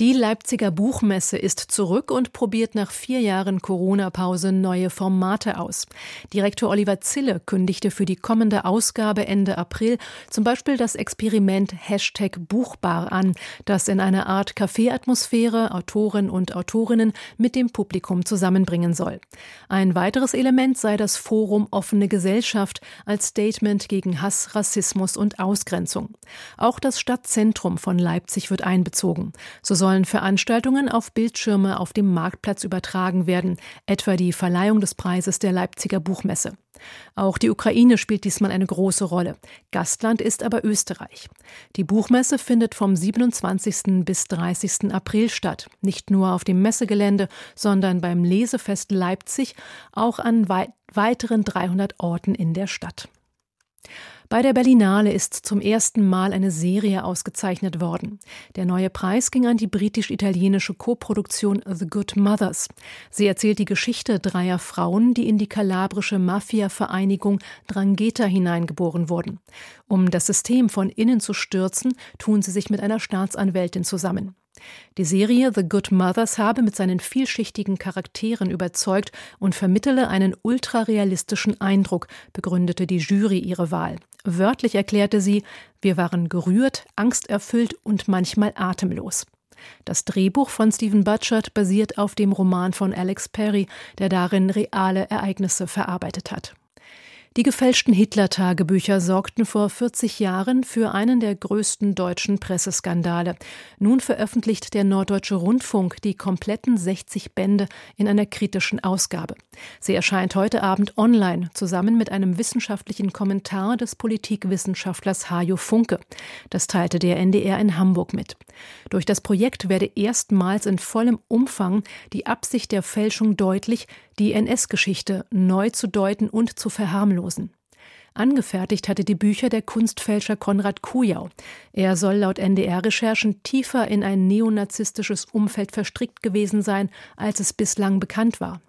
die Leipziger Buchmesse ist zurück und probiert nach vier Jahren Corona-Pause neue Formate aus. Direktor Oliver Zille kündigte für die kommende Ausgabe Ende April zum Beispiel das Experiment Hashtag Buchbar an, das in einer Art Café-Atmosphäre Autoren und Autorinnen mit dem Publikum zusammenbringen soll. Ein weiteres Element sei das Forum Offene Gesellschaft als Statement gegen Hass, Rassismus und Ausgrenzung. Auch das Stadtzentrum von Leipzig wird einbezogen. So soll sollen Veranstaltungen auf Bildschirme auf dem Marktplatz übertragen werden, etwa die Verleihung des Preises der Leipziger Buchmesse. Auch die Ukraine spielt diesmal eine große Rolle. Gastland ist aber Österreich. Die Buchmesse findet vom 27. bis 30. April statt. Nicht nur auf dem Messegelände, sondern beim Lesefest Leipzig, auch an wei weiteren 300 Orten in der Stadt. Bei der Berlinale ist zum ersten Mal eine Serie ausgezeichnet worden. Der neue Preis ging an die britisch-italienische Koproduktion The Good Mothers. Sie erzählt die Geschichte dreier Frauen, die in die kalabrische Mafia-Vereinigung Drangheta hineingeboren wurden. Um das System von innen zu stürzen, tun sie sich mit einer Staatsanwältin zusammen. Die Serie The Good Mothers habe mit seinen vielschichtigen Charakteren überzeugt und vermittele einen ultrarealistischen Eindruck, begründete die Jury ihre Wahl. Wörtlich erklärte sie, wir waren gerührt, angsterfüllt und manchmal atemlos. Das Drehbuch von Stephen Butchert basiert auf dem Roman von Alex Perry, der darin reale Ereignisse verarbeitet hat. Die gefälschten Hitler-Tagebücher sorgten vor 40 Jahren für einen der größten deutschen Presseskandale. Nun veröffentlicht der Norddeutsche Rundfunk die kompletten 60 Bände in einer kritischen Ausgabe. Sie erscheint heute Abend online, zusammen mit einem wissenschaftlichen Kommentar des Politikwissenschaftlers Hajo Funke. Das teilte der NDR in Hamburg mit. Durch das Projekt werde erstmals in vollem Umfang die Absicht der Fälschung deutlich, die NS-Geschichte neu zu deuten und zu verharmlosen. Angefertigt hatte die Bücher der Kunstfälscher Konrad Kujau. Er soll laut NDR-Recherchen tiefer in ein neonazistisches Umfeld verstrickt gewesen sein, als es bislang bekannt war.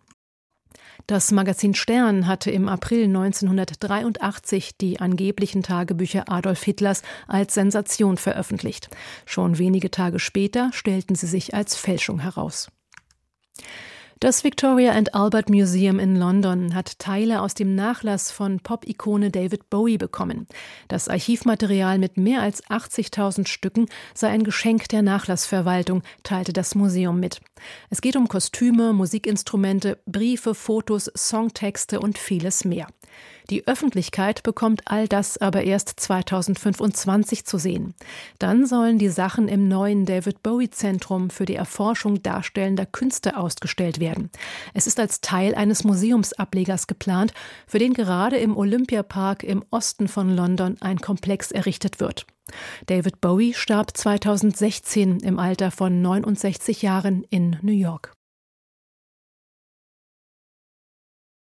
Das Magazin Stern hatte im April 1983 die angeblichen Tagebücher Adolf Hitlers als Sensation veröffentlicht. Schon wenige Tage später stellten sie sich als Fälschung heraus. Das Victoria and Albert Museum in London hat Teile aus dem Nachlass von Pop-Ikone David Bowie bekommen. Das Archivmaterial mit mehr als 80.000 Stücken sei ein Geschenk der Nachlassverwaltung, teilte das Museum mit. Es geht um Kostüme, Musikinstrumente, Briefe, Fotos, Songtexte und vieles mehr. Die Öffentlichkeit bekommt all das aber erst 2025 zu sehen. Dann sollen die Sachen im neuen David Bowie Zentrum für die Erforschung darstellender Künste ausgestellt werden. Es ist als Teil eines Museumsablegers geplant, für den gerade im Olympiapark im Osten von London ein Komplex errichtet wird. David Bowie starb 2016 im Alter von 69 Jahren in New York.